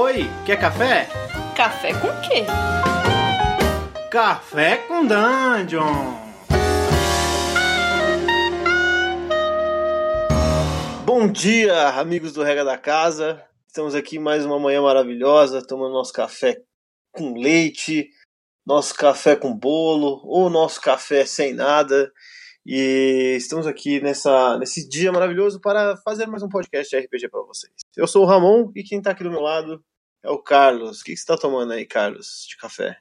Oi, quer café? Café com quê? Café com Dungeon! Bom dia, amigos do Rega da Casa. Estamos aqui mais uma manhã maravilhosa, tomando nosso café com leite, nosso café com bolo, ou nosso café sem nada. E estamos aqui nessa, nesse dia maravilhoso para fazer mais um podcast de RPG para vocês. Eu sou o Ramon e quem está aqui do meu lado é o Carlos. O que, que você está tomando aí, Carlos, de café?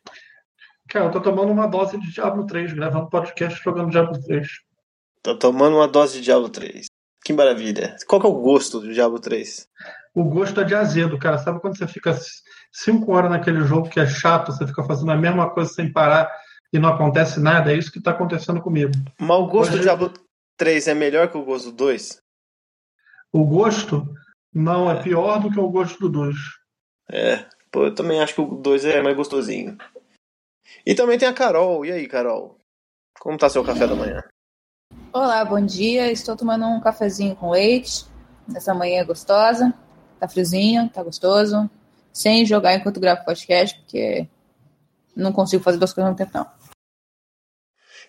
Cara, eu tô tomando uma dose de Diablo 3, gravando podcast jogando Diablo 3. Tô tomando uma dose de Diablo 3. Que maravilha. Qual que é o gosto do Diablo 3? O gosto é de azedo, cara. Sabe quando você fica 5 horas naquele jogo que é chato, você fica fazendo a mesma coisa sem parar e não acontece nada? É isso que tá acontecendo comigo. Mas o gosto Hoje... do Diablo 3 é melhor que o gosto do 2? O gosto? Não, é pior do que o gosto do 2. É, pô, eu também acho que o 2 é mais gostosinho. E também tem a Carol. E aí, Carol? Como tá seu café da manhã? Olá, bom dia. Estou tomando um cafezinho com leite. Essa manhã é gostosa. Tá friozinho, tá gostoso. Sem jogar enquanto gravo podcast, porque não consigo fazer duas coisas ao mesmo tempo, não.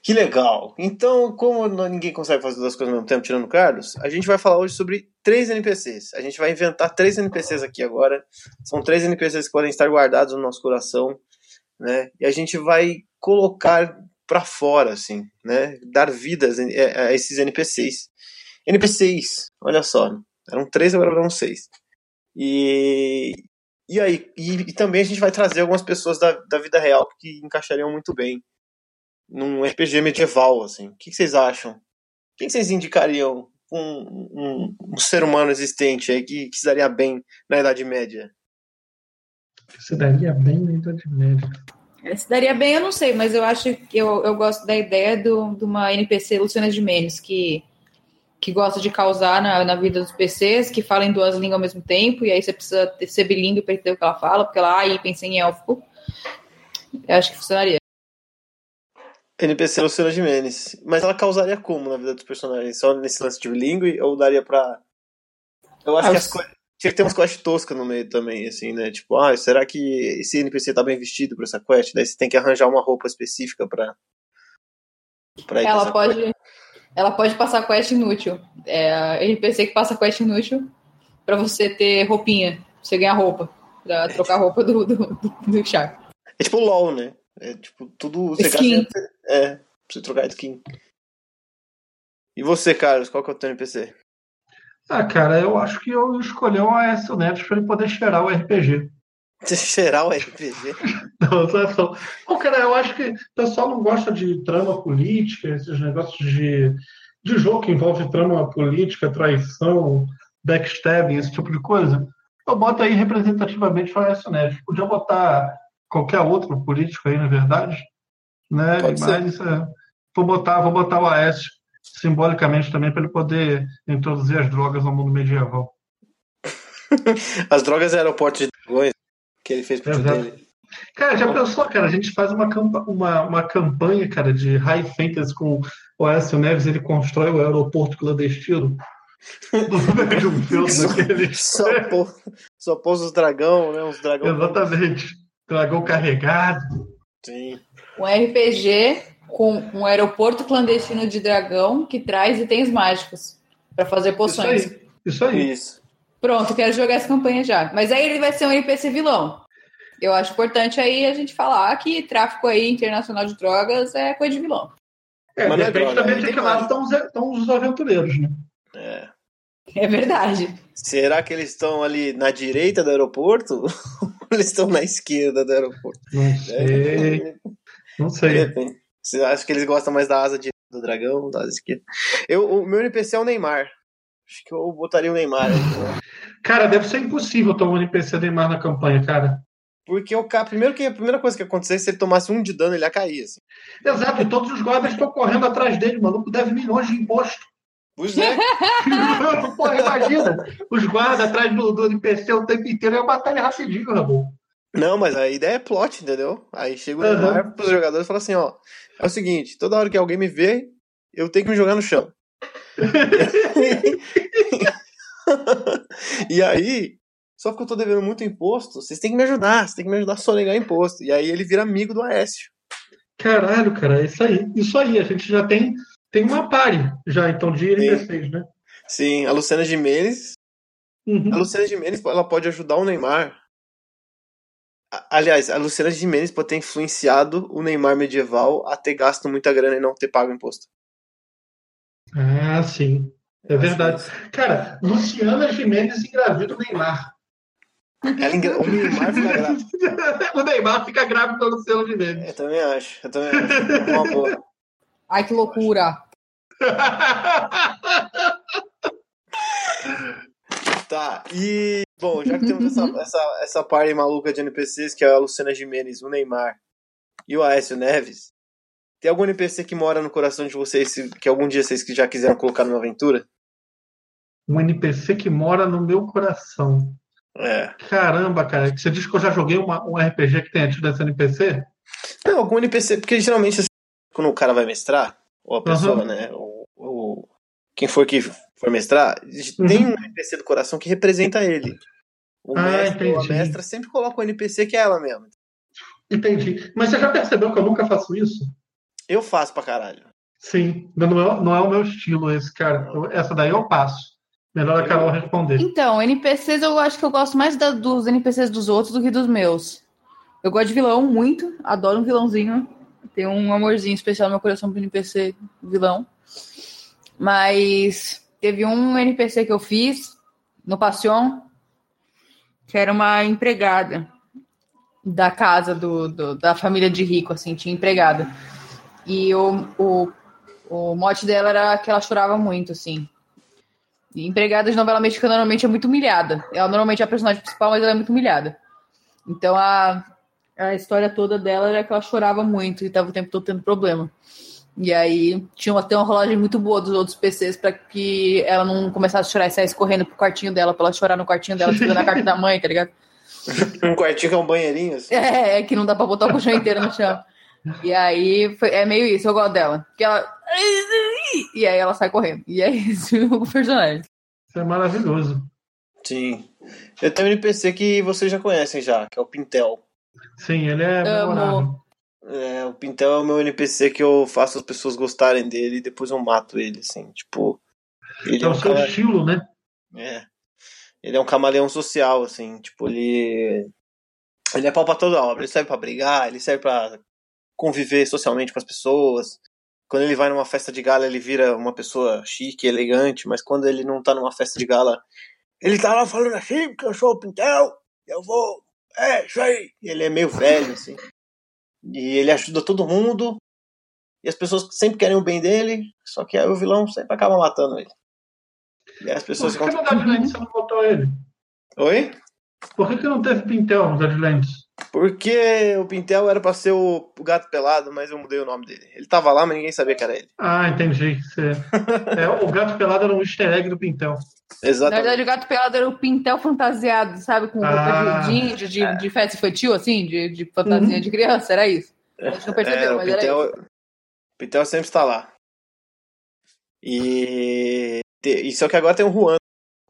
Que legal! Então, como ninguém consegue fazer duas coisas ao mesmo tempo, tirando o Carlos, a gente vai falar hoje sobre três NPCs. A gente vai inventar três NPCs aqui agora. São três NPCs que podem estar guardados no nosso coração, né? E a gente vai colocar para fora, assim, né? Dar vidas a esses NPCs. NPCs, olha só, eram três, agora eram seis. E, e aí, e, e, também a gente vai trazer algumas pessoas da, da vida real que encaixariam muito bem num RPG medieval, assim. O que, vocês acham? Quem vocês indicariam um, um, um, ser humano existente aí que, que se daria bem na Idade Média? Se daria bem na Idade Média? É, se daria bem, eu não sei, mas eu acho que eu, eu gosto da ideia do, de uma NPC Luciana Gimenez, que, que gosta de causar na, na vida dos PCs, que fala em duas línguas ao mesmo tempo, e aí você precisa ter, ser bilíngue para entender o que ela fala, porque ela aí pensa em élfico. Eu acho que funcionaria. NPC Luciana Gimenez. Mas ela causaria como na vida dos personagens? Só nesse lance de bilíngue ou daria pra. Eu acho ah, que as coisas. Tinha que ter umas quests toscas no meio também, assim, né? Tipo, ah, será que esse NPC tá bem vestido pra essa quest? Daí você tem que arranjar uma roupa específica pra. pra ela pode. Quest. Ela pode passar quest inútil. É a NPC que passa quest inútil pra você ter roupinha. Você ganhar roupa. Pra trocar a roupa do, do, do, do char. É tipo LOL, né? É tipo, tudo. Você skin. Gasta, é, pra você trocar skin. E você, Carlos, qual que é o teu NPC? Ah, cara, eu acho que eu escolhi o Aécio Neves pra ele poder cheirar o RPG. Cheirar o RPG? não, só, só. Não, cara, eu acho que o pessoal não gosta de trama política, esses negócios de, de jogo que envolve trama política, traição, backstabbing, esse tipo de coisa. Eu boto aí representativamente o Aécio Neves. Podia botar qualquer outro político aí, na verdade. Né? Pode Mas é, vou, botar, vou botar o Aécio simbolicamente também para ele poder introduzir as drogas ao mundo medieval. as drogas é aeroporto de dragões que ele fez pro dele. Cara, já pensou, cara? A gente faz uma, uma, uma campanha, cara, de high fantasy com o Aécio Neves, ele constrói o aeroporto clandestino. um daquele. Só, pô, só pôs os dragão, né? Os dragão. Exatamente. Dragão carregado. Sim. Um RPG com um aeroporto clandestino de dragão que traz itens mágicos para fazer poções. Isso aí. Isso aí. Isso. Pronto, quero jogar essa campanha já. Mas aí ele vai ser um NPC vilão. Eu acho importante aí a gente falar que tráfico aí internacional de drogas é coisa de vilão. É, Mas de é repente também de que lado estão os aventureiros, né? É. É verdade. Será que eles estão ali na direita do aeroporto? ou eles estão na esquerda do aeroporto? Não sei. Não sei. Você acha que eles gostam mais da asa de, do dragão, da asa esquerda? Eu, o meu NPC é o Neymar. Acho que eu botaria o Neymar. Cara, deve ser impossível tomar um NPC Neymar na campanha, cara. Porque o cara, primeiro que a primeira coisa que acontecesse, se ele tomasse um de dano, ele ia cair. Assim. Exato, e todos os guardas estão correndo atrás dele, o maluco deve milhões de imposto. Pois é. Porra, imagina. Os guardas atrás do, do NPC o tempo inteiro é uma batalha rapidinho, Ramon. Não, mas a ideia é plot, entendeu? Aí chega o uhum. Neymar pros jogadores e fala assim, ó. É o seguinte, toda hora que alguém me vê, eu tenho que me jogar no chão. e aí, só porque eu tô devendo muito imposto, vocês têm que me ajudar, vocês têm que me ajudar a sonegar imposto. E aí ele vira amigo do Aécio. Caralho, cara, isso aí. Isso aí, a gente já tem, tem uma pare já, então, de NPCs, né? Sim, a Luciana Gimenez. Uhum. A Luciana Gimenez, ela pode ajudar o Neymar. Aliás, a Luciana Gimenez pode ter influenciado o Neymar medieval a ter gasto muita grana e não ter pago imposto. Ah, sim. É verdade. Cara, Luciana Gimenez engravida o Neymar. Ela engra... O Neymar fica grávido. o Neymar fica grávido da Luciana Gimenez. Eu também acho. Eu também acho. É Uma boa. Ai, que loucura. Tá, e. Bom, já que temos essa, essa, essa party maluca de NPCs, que é a Luciana Gimenez, o Neymar e o Aécio Neves, tem algum NPC que mora no coração de vocês que algum dia vocês que já quiseram colocar numa aventura? um NPC que mora no meu coração. É. Caramba, cara. Você diz que eu já joguei uma- um RPG que tenha tido esse NPC? Não, algum NPC, porque geralmente quando o cara vai mestrar, ou a pessoa, Aham. né, ou, ou quem for que for mestrar, tem um NPC do coração que representa ele. O Ah, mestre ou a entendi. mestra sempre coloca um NPC que é ela mesmo. Entendi. Mas você já percebeu que eu nunca faço isso? Eu faço pra caralho. Sim. Não é, não é o meu estilo esse, cara. Eu- essa daí eu passo. Melhor a Carol responder. Então, NPCs eu acho que eu gosto mais da- dos NPCs dos outros do que dos meus. Eu gosto de vilão muito, adoro um vilãozinho. Tenho um amorzinho especial no meu coração pro NPC vilão. Mas teve um NPC que eu fiz no Passion, que era uma empregada da casa do, do- da família de rico, assim, tinha empregada. E o, o, o mote dela era que ela chorava muito, assim. E empregada de novela mexicana normalmente é muito humilhada. Ela normalmente é a personagem principal, mas ela é muito humilhada. Então a, a história toda dela era que ela chorava muito e tava o tempo todo tendo problema. E aí tinha até uma rolagem muito boa dos outros PCs para que ela não começasse a chorar e saísse correndo pro quartinho dela, pra ela chorar no quartinho dela, segurando a carta da mãe, tá ligado? Um quartinho que é um banheirinho, assim. É, é que não dá pra botar o colchão inteiro no chão. E aí foi- é meio isso, eu gosto dela. Que ela. E aí ela sai correndo. E é isso o personagem. Isso é maravilhoso. Sim. Eu tenho um NPC que vocês já conhecem já, que é o Pintel. Sim, ele é Amo. É, o Pintel é o meu NPC que eu faço as pessoas gostarem dele e depois eu mato ele, assim, tipo. Ele É é o um, seu estilo, né? é. ele é um camaleão social, assim, tipo, ele. Ele é pau pra toda obra, ele serve pra brigar, ele serve pra conviver socialmente com as pessoas. Quando ele vai numa festa de gala, ele vira uma pessoa chique, elegante, mas quando ele não tá numa festa de gala, ele tá lá falando assim, porque eu sou o Pintel, eu vou. É, isso aí. E ele é meio velho, assim. E ele ajuda todo mundo. E as pessoas sempre querem o bem dele, só que aí o vilão sempre acaba matando ele. E aí as Por pessoas que, que ficam. no Deadlands você não botou ele? Oi? Por que, que não teve Pintel no Deadlands? Porque o Pintel era pra ser o o gato pelado, mas eu mudei o nome dele. Ele tava lá, mas ninguém sabia que era ele. Ah, entendi. É, o gato pelado era um easter egg do Pintel. Na Exatamente. verdade, o gato pelado era o pintel fantasiado, sabe? Com roupa Ah. de, de, índio, de, de festa infantil, assim, de, de fantasia Uhum. de criança, era isso. A gente não percebeu, É, o mas era Pintel, isso. o Pintel sempre está lá. E, e só que agora tem o Juan.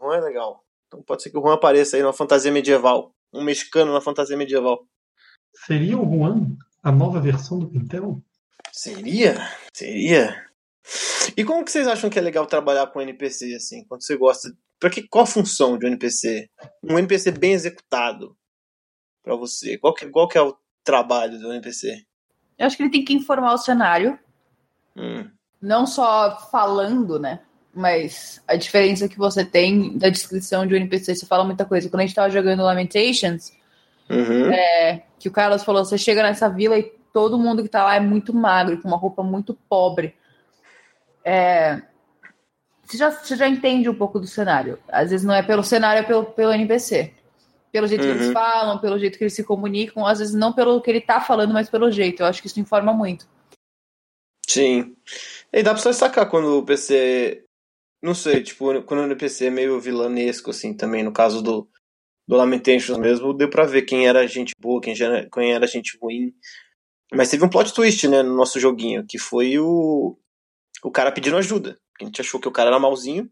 O Juan é legal. Então pode ser que o Juan apareça aí numa fantasia medieval. Um mexicano na fantasia medieval. Seria o Juan a nova versão do Pintel? Seria? Seria? E como que vocês acham que é legal trabalhar com NPC, assim? Quando você gosta. Pra que, qual a função de um NPC? Um NPC bem executado pra você. Qual que, qual que é o trabalho do NPC? Eu acho que ele tem que informar o cenário, Hum. não só falando, né? Mas a diferença que você tem da descrição de um NPC, você fala muita coisa. Quando a gente tava jogando Lamentations, Uhum. que o Carlos falou, você chega nessa vila e todo mundo que tá lá é muito magro, com uma roupa muito pobre. É, Você, já, você já entende um pouco do cenário. Às vezes não é pelo cenário, é pelo, pelo NPC. Pelo jeito que eles Uhum. falam, pelo jeito que eles se comunicam, às vezes não pelo que ele tá falando, mas pelo jeito. Eu acho que isso informa muito. Sim. E dá pra só destacar quando o PC. Não sei, tipo, quando o NPC é meio vilanesco, assim, também, no caso do, do Lamentations mesmo, deu pra ver quem era gente boa, quem, já era, quem era gente ruim. Mas teve um plot twist, né, no nosso joguinho, que foi o. O cara pedindo ajuda. A gente achou que o cara era malzinho.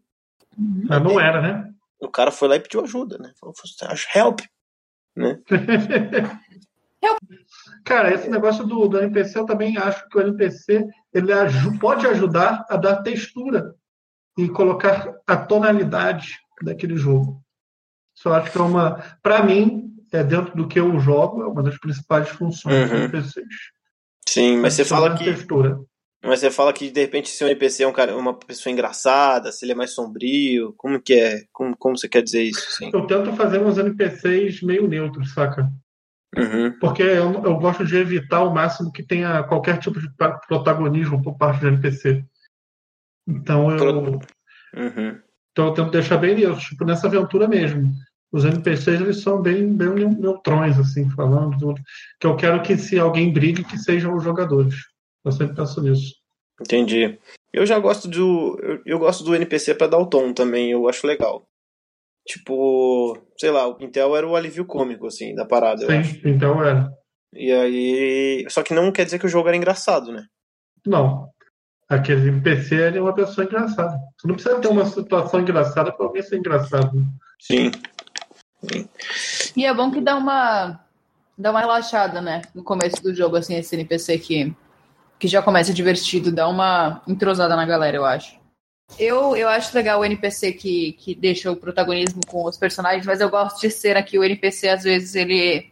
Mas não era, né? o cara foi lá e pediu ajuda, né? Falou, help, né? Cara, esse negócio do, do NPC, eu também acho que o NPC ele pode ajudar a dar textura e colocar a tonalidade daquele jogo. Isso eu acho que é uma, para mim, é dentro do que eu jogo, é uma das principais funções uhum. dos NPCs. Sim, mas você fala que textura. Mas você fala que de repente se o NPC é um cara, uma pessoa engraçada, se ele é mais sombrio, como que é? Como, como você quer dizer isso? Assim? Eu tento fazer uns NPCs meio neutros, saca? Uhum. Porque eu, eu, gosto de evitar ao máximo que tenha qualquer tipo de protagonismo por parte do NPC. Então eu. Pro... Uhum. Então eu tento deixar bem neutro, tipo nessa aventura mesmo. Os NPCs eles são bem, bem neutrões, assim, falando. Que eu quero que se alguém brigue, que sejam os jogadores. Eu sempre penso nisso. Entendi. Eu já gosto do. Eu, eu gosto do NPC para dar o tom também, eu acho legal. Tipo, sei lá, o Pintel era o alívio cômico, assim, da parada. Sim, o Pintel era. E aí. Só que não quer dizer que o jogo era engraçado, né? Não. Aquele NPC é uma pessoa engraçada. Você não precisa ter uma situação engraçada para alguém ser engraçado. Sim. Sim. E é bom que dá uma. dá uma relaxada, né? No começo do jogo, assim, esse NPC que que já começa divertido, dá uma entrosada na galera, eu acho. Eu, eu acho legal o NPC que, que deixa o protagonismo com os personagens, mas eu gosto de ser aqui o NPC, às vezes, ele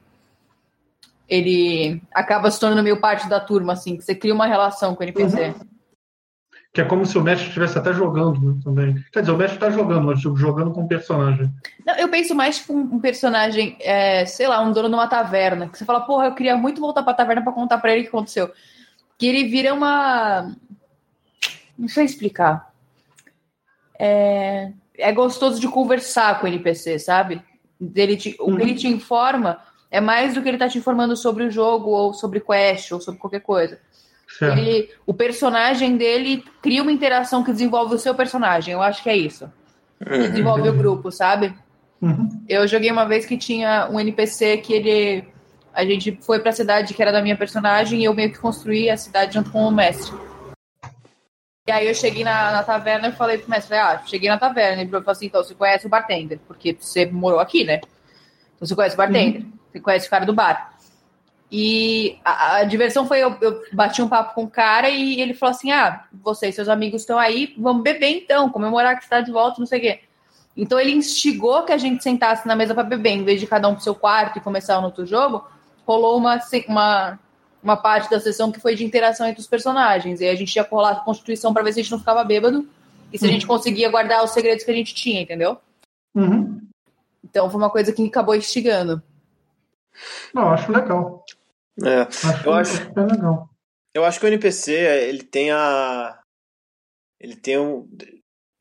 ele acaba se tornando meio parte da turma, assim, que você cria uma relação com o NPC. Uhum. Que é como se o mestre estivesse até jogando né, também. Quer dizer, o mestre está jogando, mas tipo, jogando com um personagem. Não, eu penso mais tipo um personagem, é, sei lá, um dono de uma taverna. Que você fala, porra, eu queria muito voltar pra taverna para contar pra ele o que aconteceu que ele vira uma. Não sei explicar. É, é gostoso de conversar com o NPC, sabe? Ele te... O que ele uhum. te informa é mais do que ele tá te informando sobre o jogo, ou sobre quest, ou sobre qualquer coisa. Ele, o personagem dele cria uma interação que desenvolve o seu personagem. Eu acho que é isso. Uhum. Desenvolve o grupo, sabe? Uhum. Eu joguei uma vez que tinha um NPC que ele a gente foi para a cidade que era da minha personagem e eu meio que construí a cidade junto com o mestre. E aí eu cheguei na, na taverna e falei pro mestre, ah, cheguei na taverna. Ele falou assim, então você conhece o bartender, porque você morou aqui, né? Então você conhece o bartender, uhum. você conhece o cara do bar. E a, a diversão foi, eu, eu, bati um papo com o cara e ele falou assim, ah, você e seus amigos estão aí, vamos beber então, comemorar que está de volta, não sei o quê. Então ele instigou que a gente sentasse na mesa para beber, em vez de cada um pro seu quarto e começar um outro jogo, rolou uma, uma, uma parte da sessão que foi de interação entre os personagens. E a gente ia colar a Constituição para ver se a gente não ficava bêbado e se uhum. a gente conseguia guardar os segredos que a gente tinha, entendeu? Uhum. Então foi uma coisa que acabou instigando. Não, acho legal. É, acho eu acho, é legal. Eu acho que o NPC, ele tem a. Ele tem um.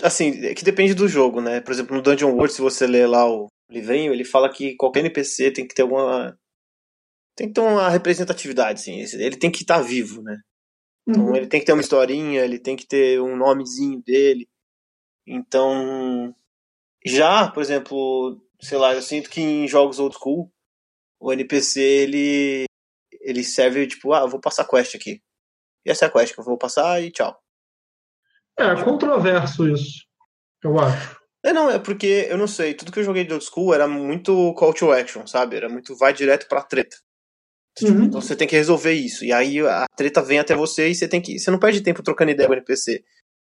Assim, é que depende do jogo, né? Por exemplo, no Dungeon World, se você ler lá o livrinho, ele fala que qualquer NPC tem que ter alguma tem que ter uma representatividade, assim. Ele tem que estar tá vivo, né? Então uhum. ele tem que ter uma historinha, ele tem que ter um nomezinho dele. Então, já, por exemplo, sei lá, eu sinto que em jogos old school, o NPC ele ele serve tipo, ah, eu vou passar quest aqui. E essa é a quest que eu vou passar e tchau. É, controverso isso, eu acho. É, não, é porque, eu não sei, tudo que eu joguei de old school era muito call to action, sabe? Era muito vai direto pra treta. Tipo, uhum. Então você tem que resolver isso. E aí a treta vem até você e você tem que. Você não perde tempo trocando ideia com o NPC.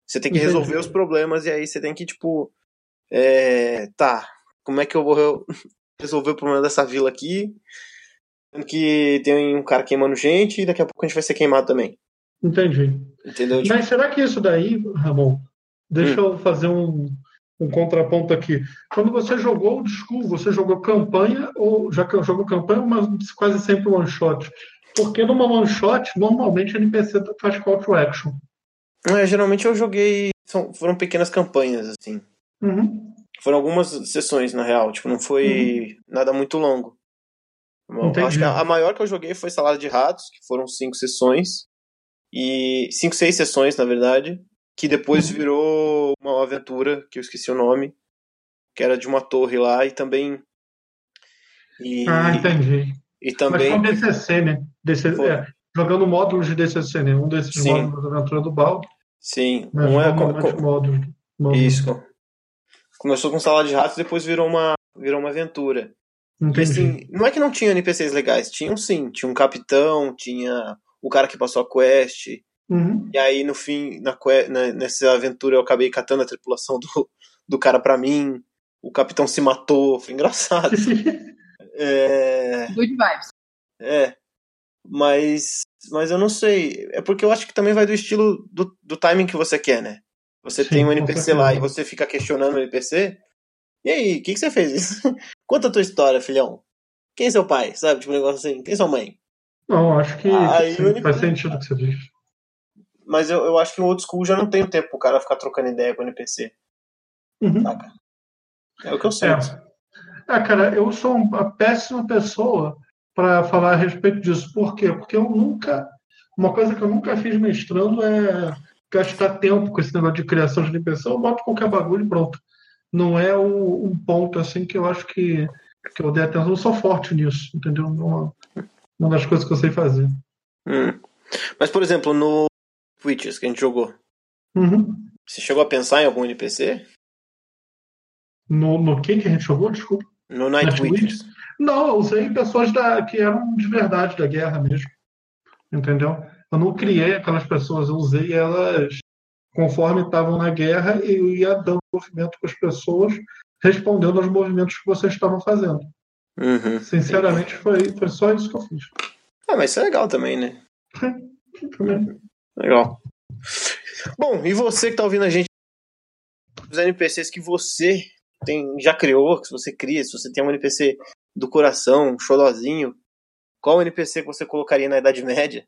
Você tem que Entendi. resolver os problemas e aí você tem que, tipo. É, tá, como é que eu vou resolver o problema dessa vila aqui? Que tem um cara queimando gente e daqui a pouco a gente vai ser queimado também. Entendi. Entendeu? Mas será que isso daí, Ramon? Deixa hum. eu fazer um, um contraponto aqui. Quando você jogou o School, você jogou campanha ou já jogou campanha, mas quase sempre one shot? Porque numa one shot, normalmente NPC faz call to action. É, geralmente eu joguei. São, foram pequenas campanhas, assim. Uhum. Foram algumas sessões, na real. Tipo, não foi uhum. nada muito longo. Entendi. Acho que a, maior que eu joguei foi Salada de Ratos, que foram cinco sessões. E. Cinco, seis sessões, na verdade que depois uhum. virou uma aventura, que eu esqueci o nome, que era de uma torre lá e também. E, ah, entendi. E também. Mas foi DCC, né? DC, é, jogando módulos de DCC, né? Um desses Sim. módulos da aventura do Baldo. Sim, né? um é. Com, com, módulos, módulos. Isso. Começou com sala de ratos, depois virou uma, virou uma aventura. Assim, não é que não tinha NPCs legais, tinham sim. Tinha um capitão, tinha o cara que passou a quest. Uhum. E aí, no fim, na, na- nessa aventura, eu acabei catando a tripulação do, do cara pra mim. O capitão se matou, foi engraçado. É, Good vibes. é. Mas, mas eu não sei. É porque eu acho que também vai do estilo do, do timing que você quer, né? Você Sim, tem um NPC lá e você fica questionando o NPC. E aí, o que, que você fez? Conta a tua história, filhão. Quem é seu pai? Sabe? Tipo um negócio assim. Quem é sua mãe? Não, acho que sim, o faz sentido o que você diz. Mas eu, eu acho que o old school já não tem o tempo pro cara ficar trocando ideia com o NPC. Uhum. Saca? É o que eu sinto. é, cara, eu sou uma péssima pessoa para falar a respeito disso. Por quê? Porque eu nunca. Uma coisa que eu nunca fiz mestrando é gastar tempo com esse negócio de criação de NPC. Eu boto qualquer bagulho e pronto. Não é o- um ponto assim que eu acho que, que eu dei atenção. Eu sou forte nisso, entendeu? Uma, uma das coisas que eu sei fazer. Hum. Mas, por exemplo, no Witches que a gente jogou, Uhum. você chegou a pensar em algum NPC? No, no que que a gente jogou? Desculpa. No Night Night Witches. Não, eu usei pessoas da, que eram de verdade da guerra mesmo. Entendeu? Eu não criei aquelas pessoas, eu usei elas conforme estavam na guerra e eu ia dando movimento para as pessoas, respondendo aos movimentos que vocês estavam fazendo. Uhum. Sinceramente, foi, foi só isso que eu fiz. Ah, mas isso é legal também, né? Também. Legal. Bom, e você que tá ouvindo a gente, os NPCs que você tem, já criou, que você cria, se você tem um NPC do coração, um xodózinho, qual NPC que você colocaria na Idade Média?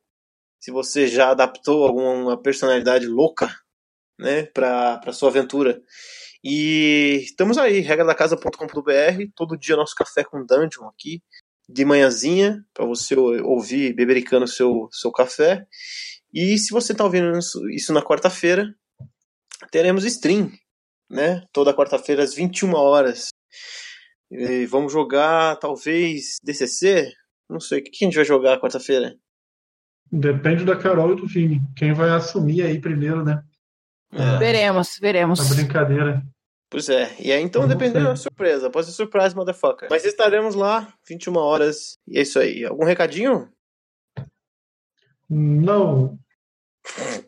Se você já adaptou alguma personalidade louca, né, pra sua aventura. E estamos aí, regradacasa.com.br, todo dia nosso café com dungeon aqui, de manhãzinha, para você ouvir bebericando seu, seu café. E se você tá ouvindo isso, isso na quarta-feira, teremos stream, né? Toda quarta-feira às 21 horas. E vamos jogar, talvez, DCC? Não sei, o que a gente vai jogar quarta-feira? Depende da Carol e do Vini. Quem vai assumir aí primeiro, né? É. Veremos, veremos. A brincadeira. Pois é, e aí então dependendo da surpresa, pode ser surprise, motherfucker. Mas estaremos lá, 21 horas, e é isso aí. Algum recadinho? Não.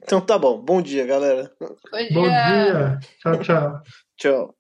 Então tá bom, bom dia, galera. Bom Bom dia. Tchau, tchau. Tchau.